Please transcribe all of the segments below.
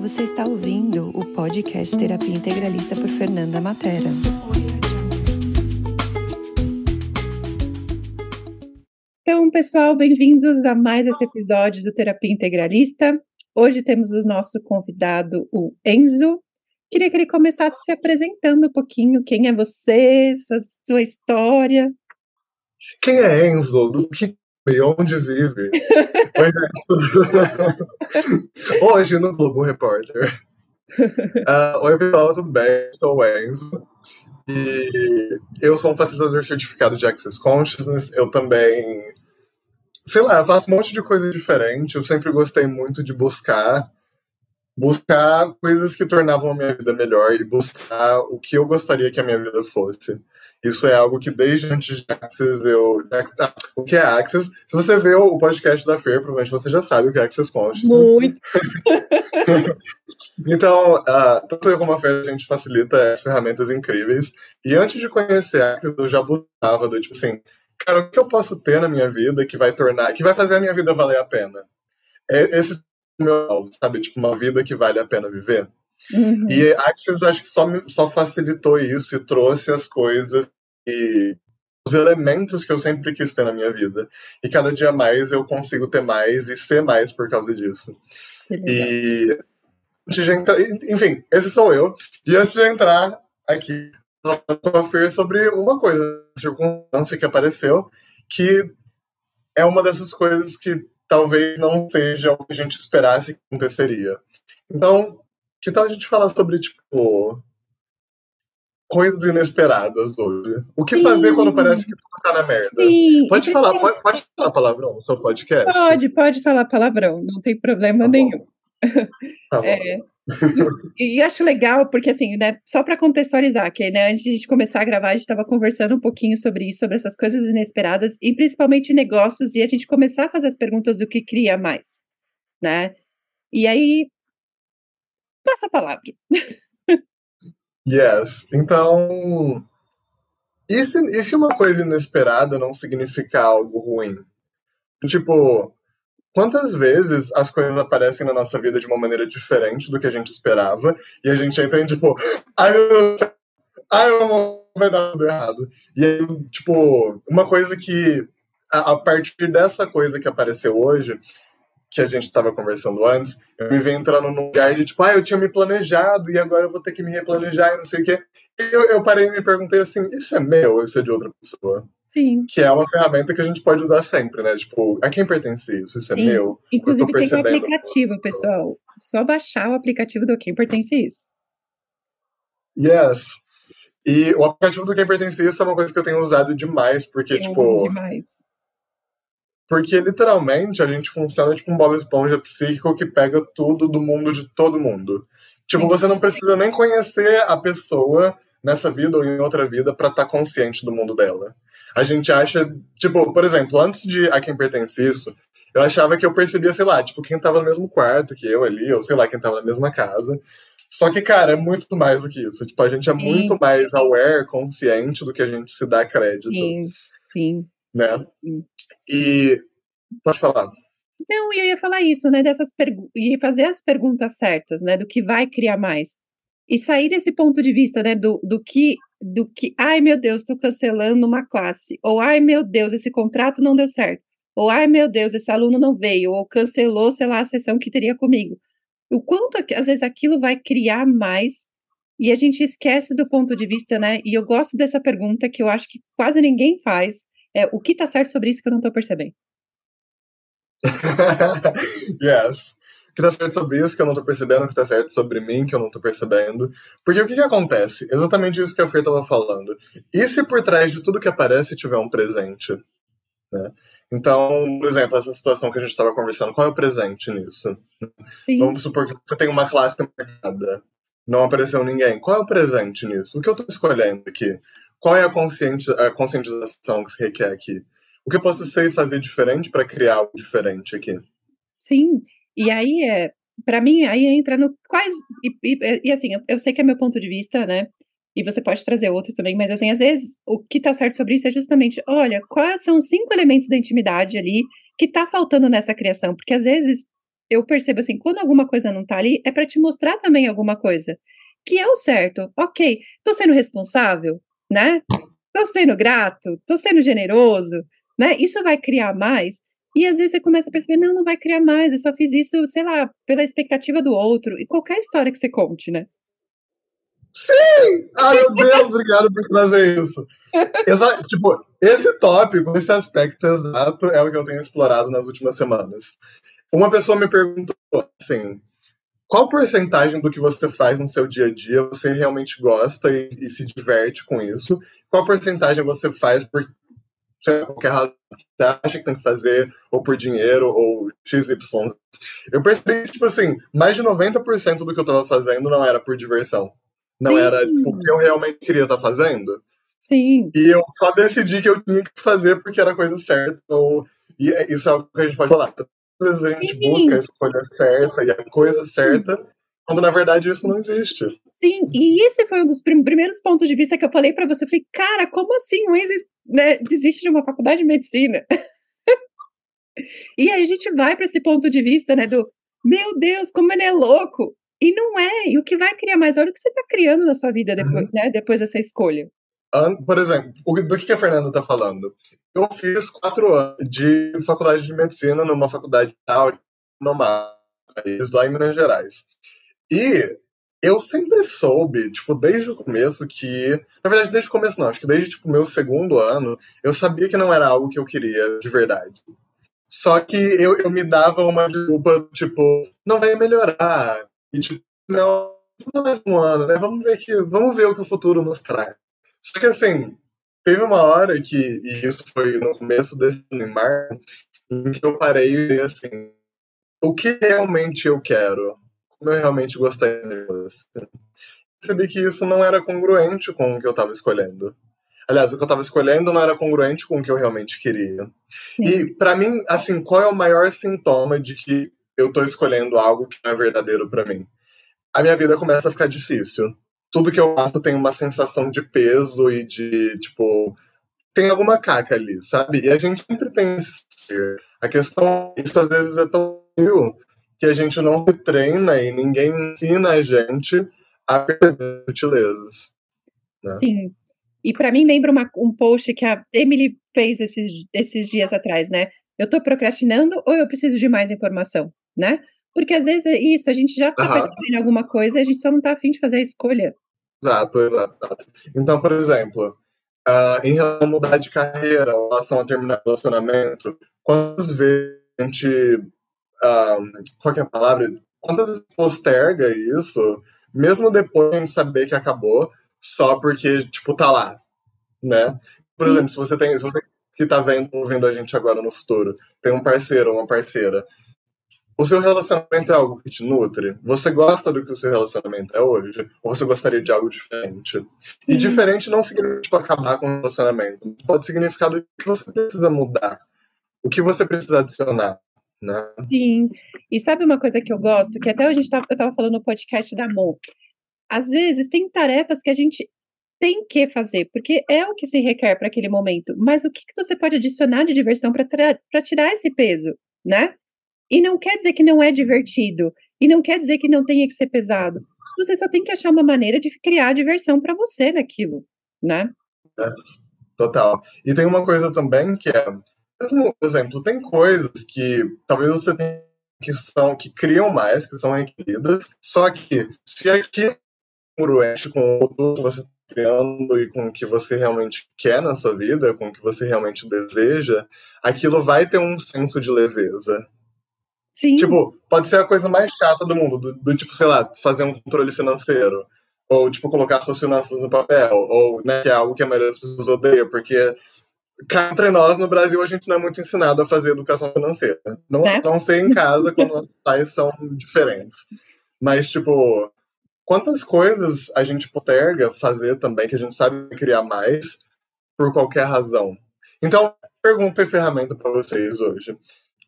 você está ouvindo o podcast Terapia Integralista por Fernanda Matera. Então, pessoal, bem-vindos a mais esse episódio do Terapia Integralista. Hoje temos o nosso convidado, o Enzo. Queria que ele começasse se apresentando um pouquinho. Quem é você, sua, sua história? Quem é Enzo? Do que e onde vive? Hoje no Globo Repórter. Uh, Oi, pessoal, tudo bem? Sou o Enzo. E eu sou um facilitador certificado de Access Consciousness. Eu também, sei lá, faço um monte de coisa diferente. Eu sempre gostei muito de buscar buscar coisas que tornavam a minha vida melhor e buscar o que eu gostaria que a minha vida fosse. Isso é algo que desde antes de Access eu. Ah, o que é Access? Se você vê o podcast da Fer, provavelmente você já sabe o que é Access Consciousness. Muito! então, uh, tanto eu como a Fer, a gente facilita as ferramentas incríveis. E antes de conhecer Access, eu já buscava do tipo assim, cara, o que eu posso ter na minha vida que vai tornar, que vai fazer a minha vida valer a pena? É, esse é o meu sabe? Tipo, uma vida que vale a pena viver. Uhum. E Axis acho que só, só facilitou isso e trouxe as coisas e os elementos que eu sempre quis ter na minha vida. E cada dia mais eu consigo ter mais e ser mais por causa disso. E antes de entrar, enfim, esse sou eu. E antes de entrar aqui, com a Fer sobre uma coisa, circunstância que apareceu, que é uma dessas coisas que talvez não seja o que a gente esperasse que aconteceria. Então, que tal a gente falar sobre, tipo, coisas inesperadas hoje? O que Sim. fazer quando parece que tudo tá na merda? Sim. Pode falar, pode, pode falar palavrão no seu podcast? Pode, pode falar palavrão, não tem problema tá nenhum. Tá é, e, e, acho legal, porque assim, né, só para contextualizar, que né, antes de a gente começar a gravar, a gente estava conversando um pouquinho sobre isso, sobre essas coisas inesperadas, e principalmente negócios, e a gente começar a fazer as perguntas do que cria mais, né? E aí, passa a palavra. yes. Então, e se, e se uma coisa inesperada não significar algo ruim? Tipo, quantas vezes as coisas aparecem na nossa vida de uma maneira diferente do que a gente esperava e a gente entra em tipo, ai meu Deus, ai meu vai dar tudo errado. E aí, tipo, uma coisa que a, a partir dessa coisa que apareceu hoje, que a gente estava conversando antes, eu me vi entrando num lugar de tipo, ah, eu tinha me planejado e agora eu vou ter que me replanejar e não sei o quê. Eu, eu parei e me perguntei assim, isso é meu ou isso é de outra pessoa? Sim. Que é uma ferramenta que a gente pode usar sempre, né? Tipo, a quem pertence isso? Isso é Sim. é meu? Inclusive tem um aplicativo, pessoal. Só baixar o aplicativo do Quem Pertence Isso. Yes. E o aplicativo do Quem Pertence Isso é uma coisa que eu tenho usado demais, porque, eu tipo. Demais. Porque literalmente a gente funciona tipo um Bob Esponja psíquico que pega tudo do mundo de todo mundo. Tipo, você não precisa nem conhecer a pessoa nessa vida ou em outra vida para estar tá consciente do mundo dela. A gente acha, tipo, por exemplo, antes de A Quem Pertence Isso, eu achava que eu percebia, sei lá, tipo, quem tava no mesmo quarto que eu ali, ou sei lá, quem tava na mesma casa. Só que, cara, é muito mais do que isso. Tipo, a gente é sim. muito mais aware, consciente do que a gente se dá crédito. Sim, sim. Né? Sim. E pode falar. Não, eu ia falar isso, né? Dessas e fazer as perguntas certas, né? Do que vai criar mais. E sair desse ponto de vista, né? Do, do que, do que, ai meu Deus, estou cancelando uma classe. Ou ai meu Deus, esse contrato não deu certo. Ou ai meu Deus, esse aluno não veio. Ou cancelou, sei lá, a sessão que teria comigo. O quanto, às vezes, aquilo vai criar mais e a gente esquece do ponto de vista, né? E eu gosto dessa pergunta que eu acho que quase ninguém faz, é, o que está certo sobre isso que eu não estou percebendo? yes. O que está certo sobre isso que eu não estou percebendo, o que está certo sobre mim que eu não estou percebendo. Porque o que, que acontece? Exatamente isso que a Fê estava falando. E se por trás de tudo que aparece tiver um presente? Né? Então, por exemplo, essa situação que a gente estava conversando, qual é o presente nisso? Sim. Vamos supor que você tem uma classe marcada, não apareceu ninguém. Qual é o presente nisso? O que eu estou escolhendo aqui? Qual é a, a conscientização que se requer aqui? O que eu posso ser e fazer diferente para criar algo diferente aqui? Sim, e aí é, para mim, aí entra no quais. E, e, e assim, eu, eu, sei que é meu ponto de vista, né? E você pode trazer outro também, mas assim, às vezes o que tá certo sobre isso é justamente, olha, quais são os cinco elementos da intimidade ali que tá faltando nessa criação? Porque às vezes eu percebo assim, quando alguma coisa não tá ali, é para te mostrar também alguma coisa. Que é o certo. Ok, tô sendo responsável, né? Tô sendo grato, tô sendo generoso, né? Isso vai criar mais. E às vezes você começa a perceber, não, não vai criar mais, eu só fiz isso, sei lá, pela expectativa do outro. E qualquer história que você conte, né? Sim! Ai, meu Deus, obrigado por trazer isso. Exa tipo, esse tópico, esse aspecto exato é o que eu tenho explorado nas últimas semanas. Uma pessoa me perguntou assim: qual porcentagem do que você faz no seu dia a dia você realmente gosta e, e se diverte com isso? Qual porcentagem você faz por qualquer razão que você acha que tem que fazer, ou por dinheiro, ou XY? Eu percebi que, tipo assim, mais de 90% do que eu tava fazendo não era por diversão. Não Sim. era o que eu realmente queria estar tá fazendo. Sim. E eu só decidi que eu tinha que fazer porque era a coisa certa. Ou, e é, isso é o que a gente pode falar. Vezes a gente Sim. busca a escolha certa e a coisa certa, quando na verdade isso não existe. Sim, e esse foi um dos primeiros pontos de vista que eu falei para você. Eu falei, cara, como assim o Enzo né, desiste de uma faculdade de medicina? e aí a gente vai para esse ponto de vista, né, do meu Deus, como ele é louco. E não é. E o que vai criar mais? Olha o que você está criando na sua vida depois, uhum. né, depois dessa escolha. Por exemplo, do que a Fernanda está falando? Eu fiz quatro anos de faculdade de medicina numa faculdade país, lá em Minas Gerais. E eu sempre soube, tipo, desde o começo que. Na verdade, desde o começo não, acho que desde tipo, meu segundo ano, eu sabia que não era algo que eu queria de verdade. Só que eu, eu me dava uma desculpa, tipo, não vai melhorar. E tipo, não mais um ano, né? Vamos ver que, vamos ver o que o futuro nos traz. Só que assim, teve uma hora que, e isso foi no começo desse Neymar, em que eu parei e assim, o que realmente eu quero? Como eu realmente gostaria de você? Percebi que isso não era congruente com o que eu estava escolhendo. Aliás, o que eu estava escolhendo não era congruente com o que eu realmente queria. E, para mim, assim, qual é o maior sintoma de que eu tô escolhendo algo que não é verdadeiro para mim. A minha vida começa a ficar difícil. Tudo que eu faço tem uma sensação de peso e de, tipo, tem alguma caca ali, sabe? E a gente sempre tem esse ser. A questão, isso às vezes é tão frio que a gente não se treina e ninguém ensina a gente a perceber sutilezas. Né? Sim. E para mim lembra uma, um post que a Emily fez esses, esses dias atrás, né? Eu tô procrastinando ou eu preciso de mais informação? né? Porque às vezes é isso, a gente já tá uhum. alguma coisa e a gente só não tá afim de fazer a escolha. Exato, exato. Então, por exemplo, uh, em relação a mudar de carreira, em relação a terminar relacionamento, quantas vezes a gente. Uh, qual é a palavra? Quantas vezes posterga isso, mesmo depois de a gente saber que acabou, só porque, tipo, tá lá, né? Por Sim. exemplo, se você tem. Se você que tá vendo, ouvindo a gente agora no futuro, tem um parceiro ou uma parceira o seu relacionamento é algo que te nutre? Você gosta do que o seu relacionamento é hoje? Ou você gostaria de algo diferente? Sim. E diferente não significa tipo, acabar com o relacionamento. Pode significar do que você precisa mudar. O que você precisa adicionar. Né? Sim. E sabe uma coisa que eu gosto? Que até a gente tava, eu estava falando no podcast da Mo. Às vezes tem tarefas que a gente tem que fazer, porque é o que se requer para aquele momento. Mas o que, que você pode adicionar de diversão para tirar esse peso, né? E não quer dizer que não é divertido. E não quer dizer que não tenha que ser pesado. Você só tem que achar uma maneira de criar diversão para você naquilo, né? É, total. E tem uma coisa também que é, mesmo, por exemplo, tem coisas que talvez você tenha que são que criam mais, que são equilibradas, só que se aqui congruente com o que você está criando e com o que você realmente quer na sua vida, com o que você realmente deseja, aquilo vai ter um senso de leveza. Sim. Tipo, pode ser a coisa mais chata do mundo, do, do, tipo, sei lá, fazer um controle financeiro. Ou, tipo, colocar suas finanças no papel. Ou, né, que é algo que a maioria das pessoas odeia, porque cá entre nós, no Brasil, a gente não é muito ensinado a fazer educação financeira. Não, é? não sei em casa quando nossos pais são diferentes. Mas, tipo, quantas coisas a gente posterga fazer também, que a gente sabe criar mais, por qualquer razão. Então, pergunta e ferramenta para vocês hoje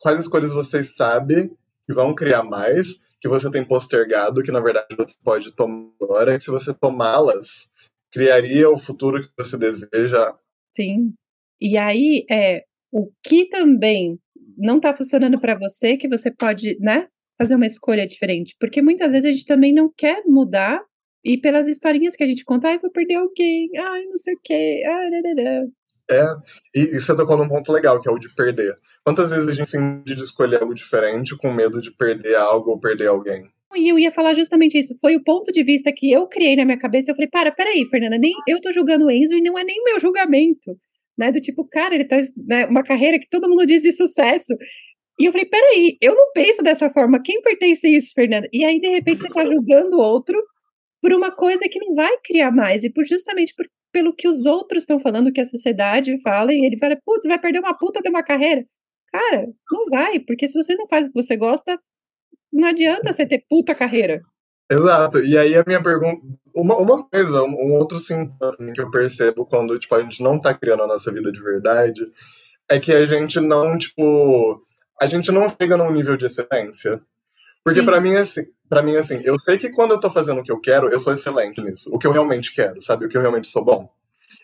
quais escolhas você sabe que vão criar mais, que você tem postergado, que na verdade você pode tomar agora, que se você tomá-las, criaria o futuro que você deseja. Sim. E aí, é, o que também não está funcionando para você, que você pode, né, fazer uma escolha diferente, porque muitas vezes a gente também não quer mudar e pelas historinhas que a gente conta, ai, vou perder alguém, ai, não sei o quê, ai. É, e, e você tocou num ponto legal, que é o de perder. Quantas vezes a gente se de escolher algo diferente com medo de perder algo ou perder alguém? E eu ia falar justamente isso. Foi o ponto de vista que eu criei na minha cabeça. Eu falei, para, peraí, Fernanda, nem eu tô julgando o Enzo e não é nem meu julgamento. Né? Do tipo, cara, ele tá né, uma carreira que todo mundo diz de sucesso. E eu falei, peraí, eu não penso dessa forma. Quem pertence a isso, Fernanda? E aí, de repente, você tá julgando o outro por uma coisa que não vai criar mais. E por justamente por, pelo que os outros estão falando, que a sociedade fala, e ele fala, putz, vai perder uma puta de uma carreira. Cara, não vai, porque se você não faz o que você gosta, não adianta você ter puta carreira. Exato. E aí a minha pergunta. Uma, uma coisa, um outro sintoma que eu percebo quando tipo, a gente não tá criando a nossa vida de verdade é que a gente não, tipo. A gente não chega num nível de excelência. Porque para mim, assim, para mim, assim, eu sei que quando eu tô fazendo o que eu quero, eu sou excelente nisso. O que eu realmente quero, sabe? O que eu realmente sou bom.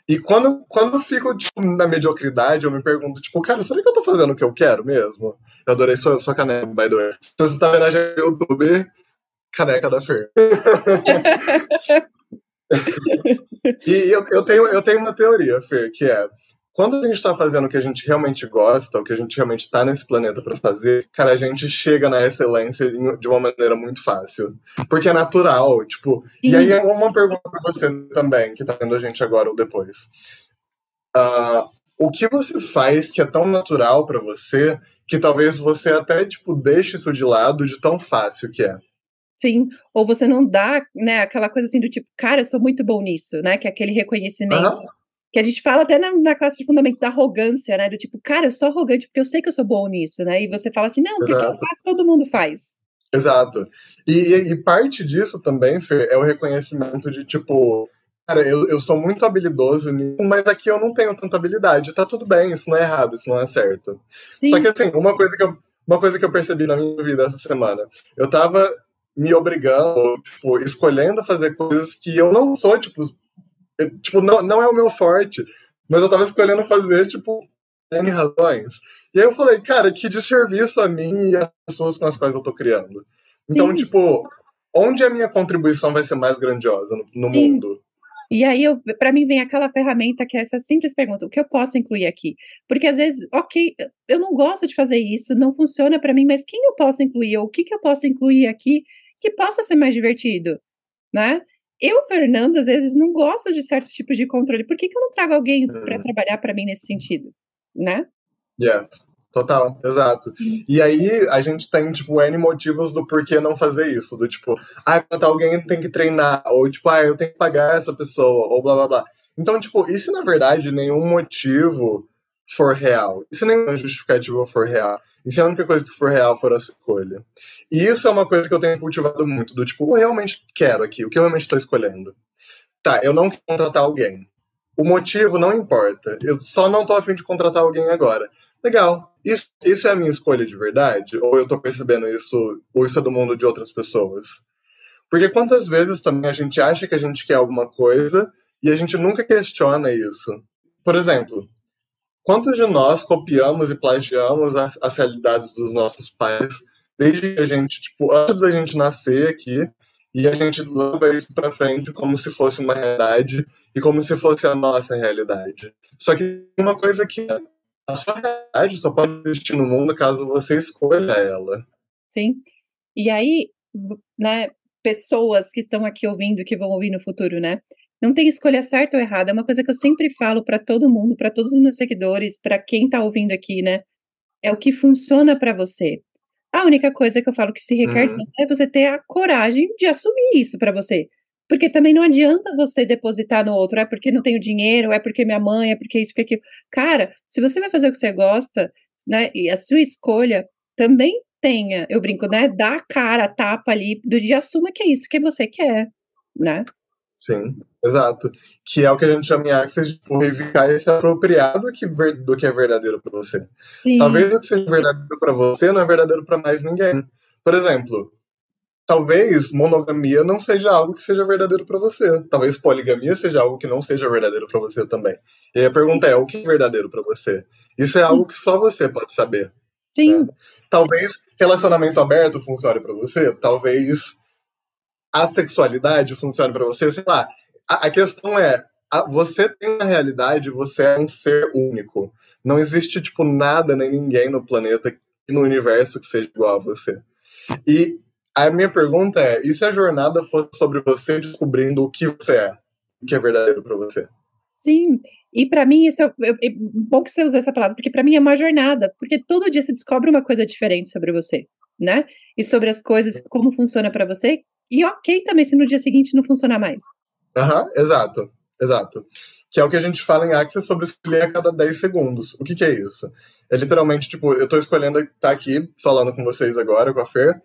E quando, quando eu fico, tipo, na mediocridade, eu me pergunto, tipo, cara, será que eu tô fazendo o que eu quero mesmo? Eu adorei sua, sua caneca, by the way. Se você tá vendo a gente no YouTube, caneca da Fer. e eu, eu, tenho, eu tenho uma teoria, Fer, que é quando a gente está fazendo o que a gente realmente gosta, o que a gente realmente está nesse planeta para fazer, cara, a gente chega na excelência de uma maneira muito fácil. Porque é natural, tipo. Sim. E aí é uma pergunta para você também, que está vendo a gente agora ou depois. Uh, o que você faz que é tão natural para você que talvez você até, tipo, deixe isso de lado de tão fácil que é? Sim, ou você não dá, né, aquela coisa assim do tipo, cara, eu sou muito bom nisso, né, que é aquele reconhecimento. Uhum que a gente fala até na, na, classe de fundamento da arrogância, né? Do tipo, cara, eu sou arrogante porque eu sei que eu sou bom nisso, né? E você fala assim, não, porque Exato. eu faço, todo mundo faz. Exato. E, e, parte disso também, Fer, é o reconhecimento de, tipo, cara, eu, eu sou muito habilidoso nisso, mas aqui eu não tenho tanta habilidade. Tá tudo bem, isso não é errado, isso não é certo. Sim. Só que, assim, uma coisa que, eu, uma coisa que eu percebi na minha vida essa semana, eu tava me obrigando, tipo, escolhendo fazer coisas que eu não sou, tipo, tipo, não, não é o meu forte. Mas eu tava escolhendo fazer, tipo, N razões. E aí eu falei, cara, que desserviço a mim e as pessoas com as quais eu tô criando. Então, Sim. tipo, onde a minha contribuição vai ser mais grandiosa no, no mundo? E aí, para mim, vem aquela ferramenta que é essa simples pergunta: o que eu posso incluir aqui? Porque às vezes, ok, eu não gosto de fazer isso, não funciona para mim, mas quem eu posso incluir? Ou o que, que eu posso incluir aqui que possa ser mais divertido? Né? Eu, Fernanda, às vezes não gosto de certos tipos de controle. Por que, que eu não trago alguém hum. para trabalhar para mim nesse sentido? Né? Yes. Total, exato. Uhum. E aí a gente tem, tipo, N motivos do porquê não fazer isso. Do tipo, ah, alguém tem que treinar, ou tipo, ah, eu tenho que pagar essa pessoa, ou blá blá blá. Então, tipo, e se na verdade nenhum motivo for real? E se nenhuma justificativa for real? E se a única coisa que for real for a sua escolha? E isso é uma coisa que eu tenho cultivado muito, do tipo, eu realmente quero aqui, o que eu realmente estou escolhendo. Tá, eu não quero contratar alguém. O motivo não importa. Eu só não tô afim de contratar alguém agora. Legal. Isso, isso é a minha escolha de verdade? Ou eu tô percebendo isso, ou isso é do mundo de outras pessoas? Porque quantas vezes também a gente acha que a gente quer alguma coisa e a gente nunca questiona isso? Por exemplo, Quantos de nós copiamos e plagiamos as, as realidades dos nossos pais desde que a gente, tipo, antes da gente nascer aqui, e a gente leva isso para frente como se fosse uma realidade e como se fosse a nossa realidade. Só que uma coisa que a sua realidade só pode existir no mundo caso você escolha ela. Sim. E aí, né, pessoas que estão aqui ouvindo, que vão ouvir no futuro, né? Não tem escolha certa ou errada, é uma coisa que eu sempre falo para todo mundo, para todos os meus seguidores, para quem está ouvindo aqui, né? É o que funciona para você. A única coisa que eu falo que se requer uhum. é você ter a coragem de assumir isso para você. Porque também não adianta você depositar no outro, é porque não tenho dinheiro, é porque minha mãe, é porque isso, porque aquilo. Cara, se você vai fazer o que você gosta, né, e a sua escolha também tenha, eu brinco, né, dá a cara, a tapa ali, do dia assuma que é isso que você quer, né? Sim, exato. Que é o que a gente chama em Access de purificar e se apropriar do que, do que é verdadeiro para você. Sim. Talvez o que seja verdadeiro para você não é verdadeiro para mais ninguém. Por exemplo, talvez monogamia não seja algo que seja verdadeiro para você. Talvez poligamia seja algo que não seja verdadeiro para você também. E a pergunta é: o que é verdadeiro para você? Isso é algo que só você pode saber. Sim. Né? Talvez relacionamento aberto funcione para você, talvez a sexualidade funcione para você, sei lá. A, a questão é, a, você tem uma realidade, você é um ser único. Não existe, tipo, nada nem ninguém no planeta e no universo que seja igual a você. E a minha pergunta é: e se a jornada fosse sobre você descobrindo o que você é? O que é verdadeiro para você? Sim, e para mim isso é, é, é, bom que você usa essa palavra, porque para mim é uma jornada, porque todo dia você descobre uma coisa diferente sobre você, né? E sobre as coisas, como funciona para você. E ok também se no dia seguinte não funcionar mais. Aham, uhum, exato, exato. Que é o que a gente fala em Access sobre escolher a cada 10 segundos. O que, que é isso? É literalmente, tipo, eu tô escolhendo estar tá aqui falando com vocês agora, com a Fer.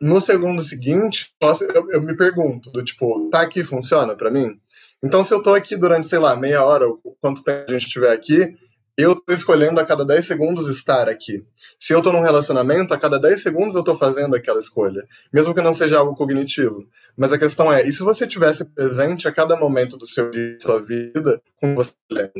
No segundo seguinte, eu, eu me pergunto, do tipo, tá aqui, funciona para mim? Então, se eu tô aqui durante, sei lá, meia hora, ou quanto tempo a gente estiver aqui, eu tô escolhendo a cada 10 segundos estar aqui. Se eu tô num relacionamento, a cada 10 segundos eu tô fazendo aquela escolha. Mesmo que não seja algo cognitivo. Mas a questão é, e se você tivesse presente a cada momento do seu dia, da sua vida, com você lembra?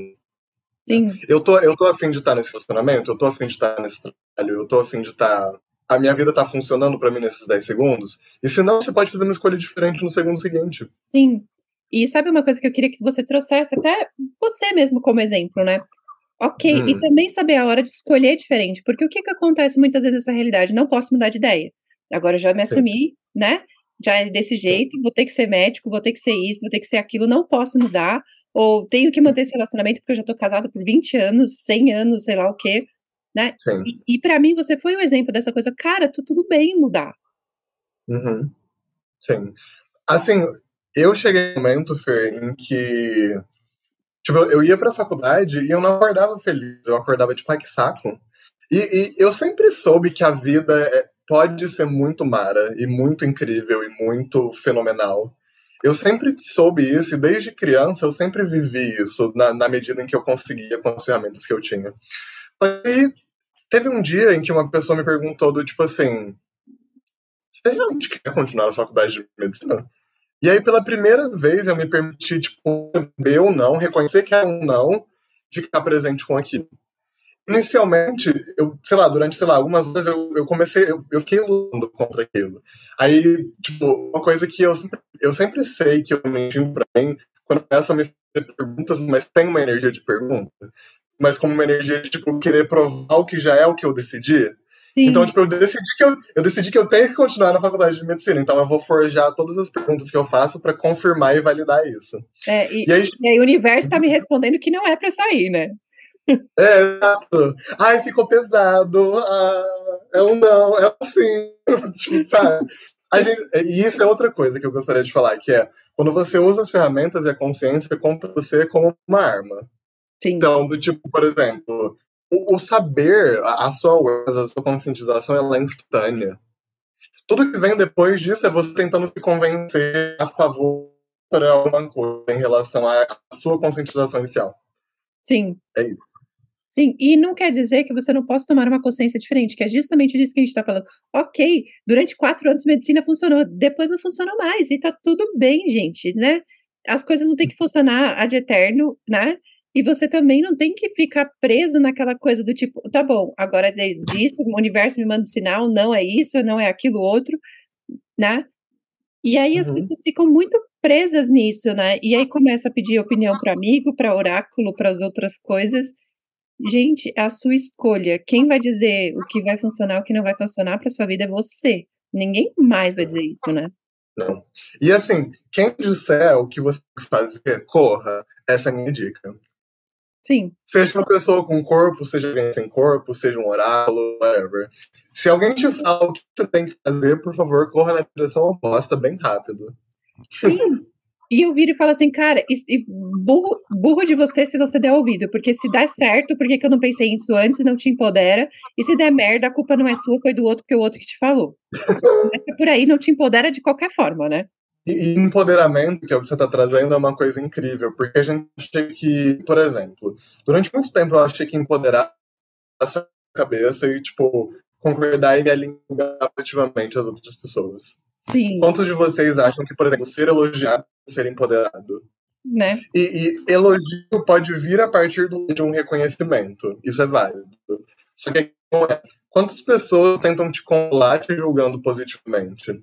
Sim. Eu tô, eu tô afim de estar nesse relacionamento, eu tô afim de estar nesse trabalho, eu tô afim de estar. A minha vida tá funcionando para mim nesses 10 segundos. E se não, você pode fazer uma escolha diferente no segundo seguinte. Sim. E sabe uma coisa que eu queria que você trouxesse, até você mesmo como exemplo, né? Ok, hum. e também saber a hora de escolher diferente, porque o que, que acontece muitas vezes nessa realidade? Não posso mudar de ideia. Agora já me assumi, né? Já é desse jeito, vou ter que ser médico, vou ter que ser isso, vou ter que ser aquilo, não posso mudar, ou tenho que manter esse relacionamento porque eu já tô casada por 20 anos, 100 anos, sei lá o quê, né? Sim. E, e para mim você foi um exemplo dessa coisa, cara, tu, tudo bem mudar. Uhum. Sim. Assim, eu cheguei um momento, Fer, em que. Tipo, eu ia pra faculdade e eu não acordava feliz. Eu acordava, tipo, ai que saco. E, e eu sempre soube que a vida é, pode ser muito mara e muito incrível e muito fenomenal. Eu sempre soube isso e desde criança eu sempre vivi isso na, na medida em que eu conseguia com as ferramentas que eu tinha. E teve um dia em que uma pessoa me perguntou do tipo assim, você realmente quer continuar na faculdade de medicina? E aí, pela primeira vez, eu me permiti, tipo, ou não, reconhecer que era um não, ficar presente com aquilo. Inicialmente, eu, sei lá, durante, sei lá, algumas vezes eu, eu comecei, eu, eu fiquei lutando contra aquilo. Aí, tipo, uma coisa que eu sempre, eu sempre sei que eu menti pra mim, quando começam a me fazer perguntas, mas tem uma energia de pergunta, mas como uma energia de, tipo, querer provar o que já é o que eu decidi, Sim. Então, tipo, eu decidi que eu, eu decidi que eu tenho que continuar na faculdade de medicina. Então eu vou forjar todas as perguntas que eu faço para confirmar e validar isso. É, e, e, aí, e aí o universo tá me respondendo que não é para sair, né? É, exato. Ai, ficou pesado. Ah, é um não, é um sim. tipo, sabe? Gente, e isso é outra coisa que eu gostaria de falar, que é quando você usa as ferramentas e a consciência contra você como uma arma. Sim. Então, do tipo, por exemplo, o, o saber, a, a, sua awareness, a sua conscientização, ela é instantânea. Tudo que vem depois disso é você tentando se convencer a favor de alguma coisa em relação à, à sua conscientização inicial. Sim. É isso. Sim, e não quer dizer que você não possa tomar uma consciência diferente, que é justamente disso que a gente está falando. Ok, durante quatro anos medicina funcionou, depois não funcionou mais, e tá tudo bem, gente, né? As coisas não têm que funcionar ad eterno, né? E você também não tem que ficar preso naquela coisa do tipo, tá bom, agora é disso, o universo me manda um sinal, não é isso, não é aquilo outro, né? E aí as uhum. pessoas ficam muito presas nisso, né? E aí começa a pedir opinião para amigo, para oráculo, para as outras coisas. Gente, é a sua escolha. Quem vai dizer o que vai funcionar, o que não vai funcionar para sua vida é você. Ninguém mais vai dizer isso, né? Não. E assim, quem disser o que você tem que fazer, corra. Essa é a minha dica. Sim. Seja uma pessoa com corpo, seja alguém sem corpo, seja um oráculo, whatever. Se alguém te fala o que você tem que fazer, por favor, corra na direção oposta bem rápido. Sim. E eu viro e falo assim, cara, burro, burro de você se você der ouvido, porque se der certo, por que, eu não pensei nisso antes, não te empodera, e se der merda, a culpa não é sua, foi do outro, que o outro que te falou. por aí não te empodera de qualquer forma, né? E, empoderamento, que é o que você está trazendo, é uma coisa incrível, porque a gente acha que, por exemplo, durante muito tempo eu achei que empoderar essa cabeça e, tipo, concordar e me alinhar positivamente às outras pessoas. Sim. Quantos de vocês acham que, por exemplo, ser elogiado é ser empoderado? Né? E, e elogio pode vir a partir de um reconhecimento. Isso é válido. Só que é quantas pessoas tentam te controlar te julgando positivamente?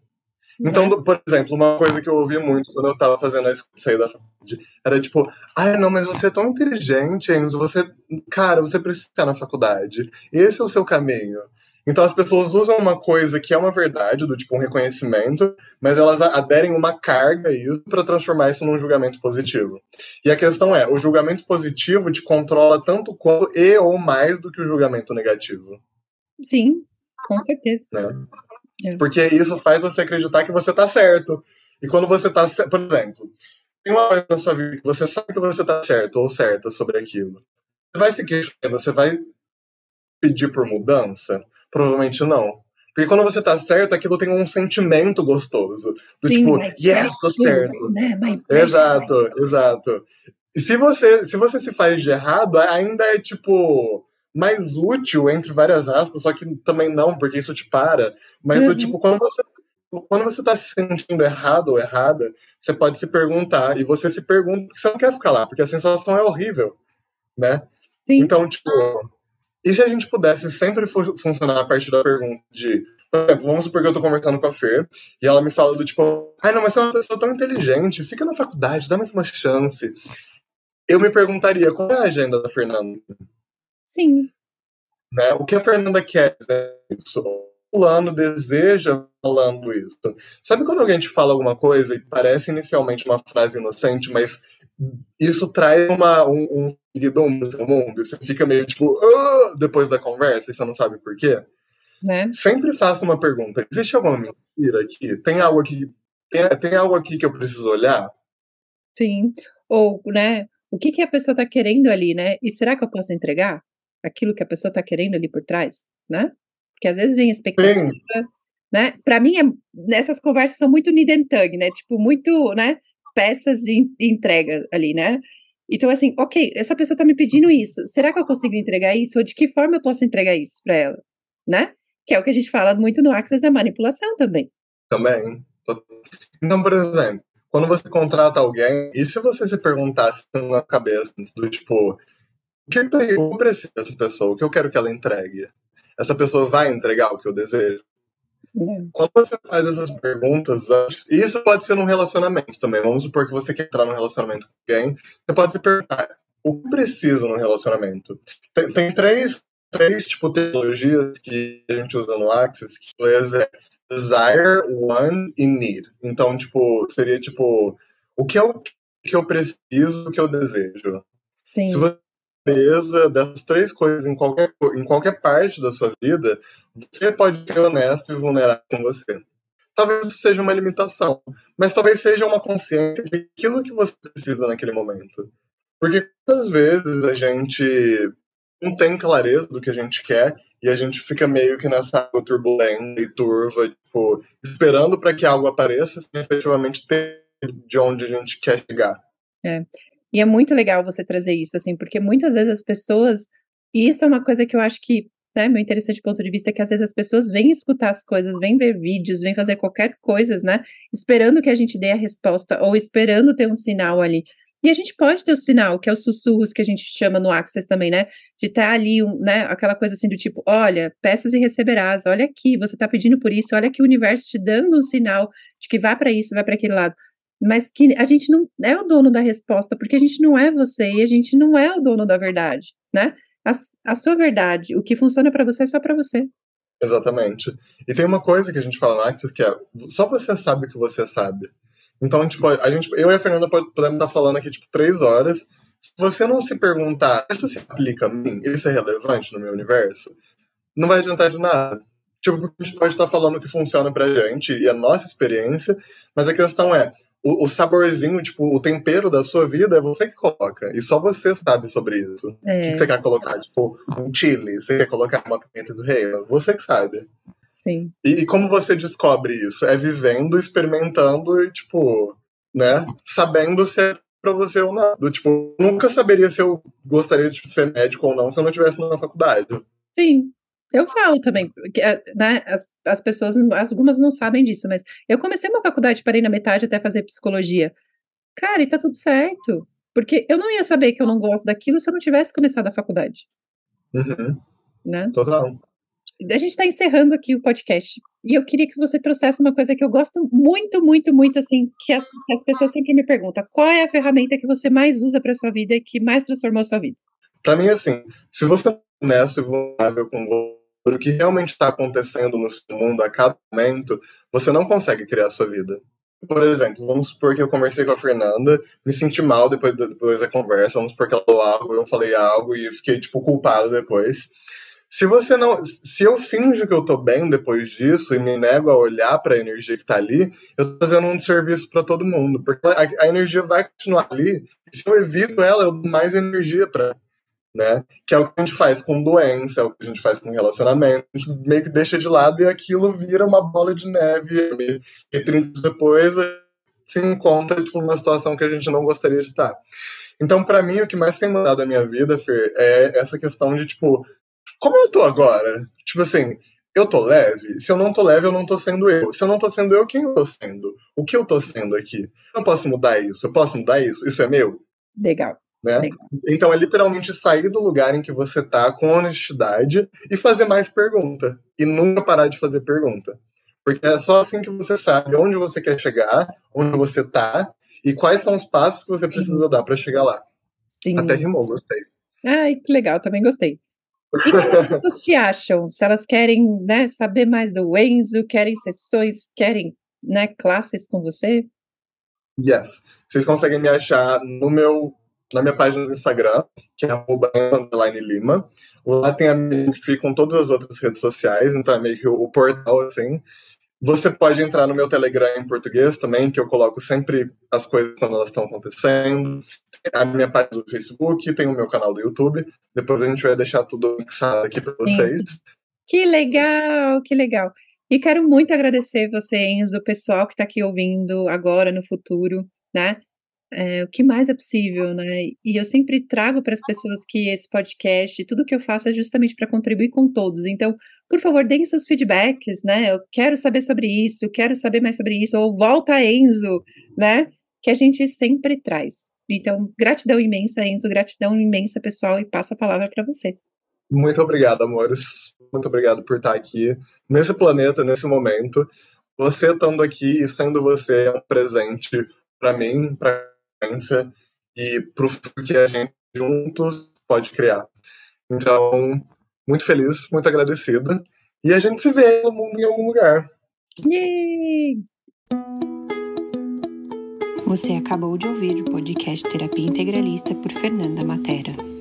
Então, Né? por exemplo, uma coisa que eu ouvi muito quando eu tava fazendo a sair da faculdade era tipo, ai, não, mas você é tão inteligente, Enzo, você, cara, você precisa ficar na faculdade. Esse é o seu caminho. Então as pessoas usam uma coisa que é uma verdade, do tipo um reconhecimento, mas elas aderem uma carga a isso para transformar isso num julgamento positivo. E a questão é, o julgamento positivo te controla tanto quanto e ou mais do que o julgamento negativo. Sim, com certeza. né? É. Porque isso faz você acreditar que você tá certo. E quando você tá certo, por exemplo, tem uma coisa na sua vida que você sabe que você tá certo ou certa sobre aquilo. Você vai se queixar, você vai pedir por mudança? Provavelmente não. Porque quando você tá certo, aquilo tem um sentimento gostoso. Do Sim, tipo, yes, tô certo. Né? Exato, exato. E se você, se você se faz de errado, ainda é tipo mais útil entre várias aspas, só que também não, porque isso te para. Mas do Uhum. tipo, quando você quando você tá se sentindo errado ou errada, você pode se perguntar, e você se pergunta porque você não quer ficar lá, porque a sensação é horrível, né? Sim, Então, tipo, e se a gente pudesse sempre fu- funcionar a partir da pergunta de, por exemplo, vamos supor que eu tô conversando com a Fer, e ela me fala do tipo, ai não, mas você é uma pessoa tão inteligente, fica na faculdade, dá mais uma chance. Eu me perguntaria, qual é a agenda da Fernanda? Sim, Né? O que a Fernanda quer dizer isso? O fulano deseja falando isso. Sabe quando alguém te fala alguma coisa e parece inicialmente uma frase inocente, mas isso traz uma, um, um seguidão no mundo e você fica meio tipo, "Ah", depois da conversa e você não sabe por quê? né? Sempre faça uma pergunta: existe alguma mentira aqui? Tem algo aqui? Tem, tem algo aqui que eu preciso olhar? Sim. Ou, né? O que que a pessoa tá querendo ali, né? E será que eu posso entregar aquilo que a pessoa tá querendo ali por trás, né? Porque às vezes vem expectativa, Sim. né? Para mim, é, nessas conversas são muito tug, né? Tipo, muito, né? Peças e en- entrega ali, né? Então, assim, ok, essa pessoa tá me pedindo isso. Será que eu consigo entregar isso? Ou de que forma eu posso entregar isso para ela, né? Que é o que a gente fala muito no Access da manipulação também. Também. Então, por exemplo, quando você contrata alguém, e se você se perguntasse na cabeça do tipo, o que eu preciso dessa pessoa? O que eu quero que ela entregue? Essa pessoa vai entregar o que eu desejo? né? Quando você faz essas perguntas, e isso pode ser num relacionamento também. Vamos supor que você quer entrar num relacionamento com alguém, você pode se perguntar, o que eu preciso num relacionamento? Tem, tem três, três tipo, teologias que a gente usa no Axis, que é desire, want e need. Então, tipo, seria tipo, o que eu, o que eu preciso, o que eu desejo. Sim. Se você clareza dessas três coisas em qualquer, em qualquer parte da sua vida, você pode ser honesto e vulnerável com você. Talvez isso seja uma limitação, mas talvez seja uma consciência de aquilo que você precisa naquele momento. Porque muitas vezes a gente não tem clareza do que a gente quer e a gente fica meio que nessa água turbulenta e turva, tipo, esperando para que algo apareça sem efetivamente ter de onde a gente quer chegar. E é muito legal você trazer isso, assim, porque muitas vezes as pessoas. E isso é uma coisa que eu acho que, né, meu interessante ponto de vista é que às vezes as pessoas vêm escutar as coisas, vêm ver vídeos, vêm fazer qualquer coisa, né, esperando que a gente dê a resposta ou esperando ter um sinal ali. E a gente pode ter o sinal, que é os sussurros que a gente chama no Access também, né? De estar ali, um, né? Aquela coisa assim do tipo: olha, peças e receberás, olha aqui, você está pedindo por isso, olha aqui o universo te dando um sinal de que vá para isso, vai para aquele lado mas que a gente não é o dono da resposta, porque a gente não é você e a gente não é o dono da verdade, né? A, a sua verdade, o que funciona para você é só para você. Exatamente. E tem uma coisa que a gente fala no Axis que é só você sabe o que você sabe. Então, tipo, a gente, eu e a Fernanda pode- podemos estar falando aqui, tipo, três horas. Se você não se perguntar, isso se aplica a mim? Isso é relevante no meu universo? Não vai adiantar de nada. Tipo, a gente pode estar falando o que funciona pra gente e a nossa experiência, mas a questão é, o, o saborzinho, tipo, o tempero da sua vida é você que coloca. E só você sabe sobre isso. O que, É, que você quer colocar? Tipo, um chile? Você quer colocar uma pimenta do reino? Você que sabe. sim, E, e como você descobre isso? É vivendo, experimentando e, tipo, né? Sabendo se é pra você ou não. Do, tipo, nunca saberia se eu gostaria de tipo, ser médico ou não se eu não estivesse na faculdade. sim. Eu falo também, que, eh, né, as, as pessoas, algumas não sabem disso, mas eu comecei uma faculdade, parei na metade até fazer psicologia. Cara, e tá tudo certo. Porque eu não ia saber que eu não gosto daquilo se eu não tivesse começado a faculdade, Uhum, né? total. a gente está encerrando aqui o podcast. E eu queria que você trouxesse uma coisa que eu gosto muito, muito, muito, assim, que as, que as pessoas sempre me perguntam: qual é a ferramenta que você mais usa para sua vida e que mais transformou a sua vida? Para mim, assim, se você é honesto e vulnerável com o que realmente está acontecendo no seu mundo a cada momento, você não consegue criar a sua vida. Por exemplo, vamos supor que eu conversei com a Fernanda, me senti mal depois, depois da conversa, vamos supor que ela falou algo, eu falei algo e fiquei, tipo, culpado depois. Se você não. Se eu finjo que eu tô bem depois disso e me nego a olhar para a energia que tá ali, eu tô fazendo um serviço para todo mundo. Porque a, a, energia vai continuar ali. E se eu evito ela, eu dou mais energia para né? Que é o que a gente faz com doença, é o que a gente faz com relacionamento. A gente meio que deixa de lado e aquilo vira uma bola de neve. E 30 depois se encontra tipo, numa situação que a gente não gostaria de estar. Então, para mim, o que mais tem mudado a minha vida, Fer, é essa questão de, tipo, como eu tô agora? Tipo assim, eu tô leve? Se eu não tô leve, eu não tô sendo eu. Se eu não tô sendo eu, quem eu tô sendo? O que eu tô sendo aqui? Eu posso mudar isso? Eu posso mudar isso? Isso é meu? Legal. Né? Então é literalmente sair do lugar em que você tá com honestidade e fazer mais pergunta. E nunca parar de fazer pergunta. Porque é só assim que você sabe onde você quer chegar, onde você tá e quais são os passos que você Sim. precisa dar para chegar lá. Sim. Até rimou, gostei. Ai, que legal, também gostei. E como as pessoas te acham? Se elas querem né, saber mais do Enzo, querem sessões, querem né, classes com você? Yes. Vocês conseguem me achar no meu na minha página do Instagram, que é Lima. Lá tem a minha Linktree com todas as outras redes sociais, então é meio que o, portal, assim. Você pode entrar no meu Telegram em português também, que eu coloco sempre as coisas quando elas estão acontecendo. A minha página do Facebook, tem o meu canal do YouTube. Depois a gente vai deixar tudo fixado aqui para vocês. Que legal, que legal. E quero muito agradecer você, Enzo, o pessoal que está aqui ouvindo agora, no futuro, né? É, o que mais é possível, né? E eu sempre trago para as pessoas que esse podcast, tudo que eu faço é justamente para contribuir com todos. Então, por favor, deem seus feedbacks, né? Eu quero saber sobre isso, quero saber mais sobre isso, ou volta Enzo, né? Que a gente sempre traz. Então, gratidão imensa, Enzo, gratidão imensa, pessoal, e passo a palavra para você. Muito obrigado, amores. Muito obrigado por estar aqui nesse planeta, nesse momento. Você estando aqui e sendo você é um presente para mim, para e pro que a gente juntos pode criar. Então, muito feliz, muito agradecido. E a gente se vê no mundo em algum lugar. Yay! Você acabou de ouvir o podcast Terapia Integralista por Fernanda Matera.